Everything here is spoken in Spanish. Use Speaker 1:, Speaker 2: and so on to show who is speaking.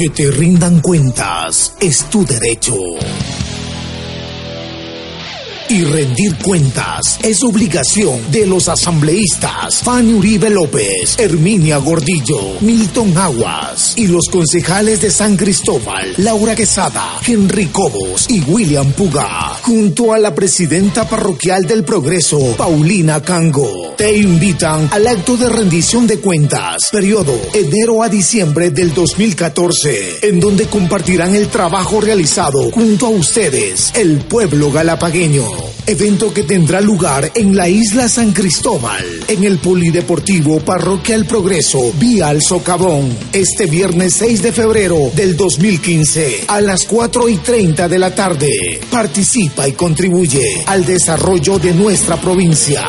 Speaker 1: Que te rindan cuentas es tu derecho. Y rendir cuentas es obligación de los asambleístas Fanny Uribe López, Herminia Gordillo, Milton Aguas y los concejales de San Cristóbal, Laura Quesada, Henry Cobos y William Puga, junto a la presidenta parroquial del Progreso, Paulina Cango. Te invitan al acto de rendición de cuentas, periodo enero a diciembre del 2014, en donde compartirán el trabajo realizado junto a ustedes, el pueblo galapagueño evento que tendrá lugar en la isla San Cristóbal, en el Polideportivo Parroquia El Progreso, vía al este viernes 6 de febrero del 2015, a las 4 y 30 de la tarde. Participa y contribuye al desarrollo de nuestra provincia.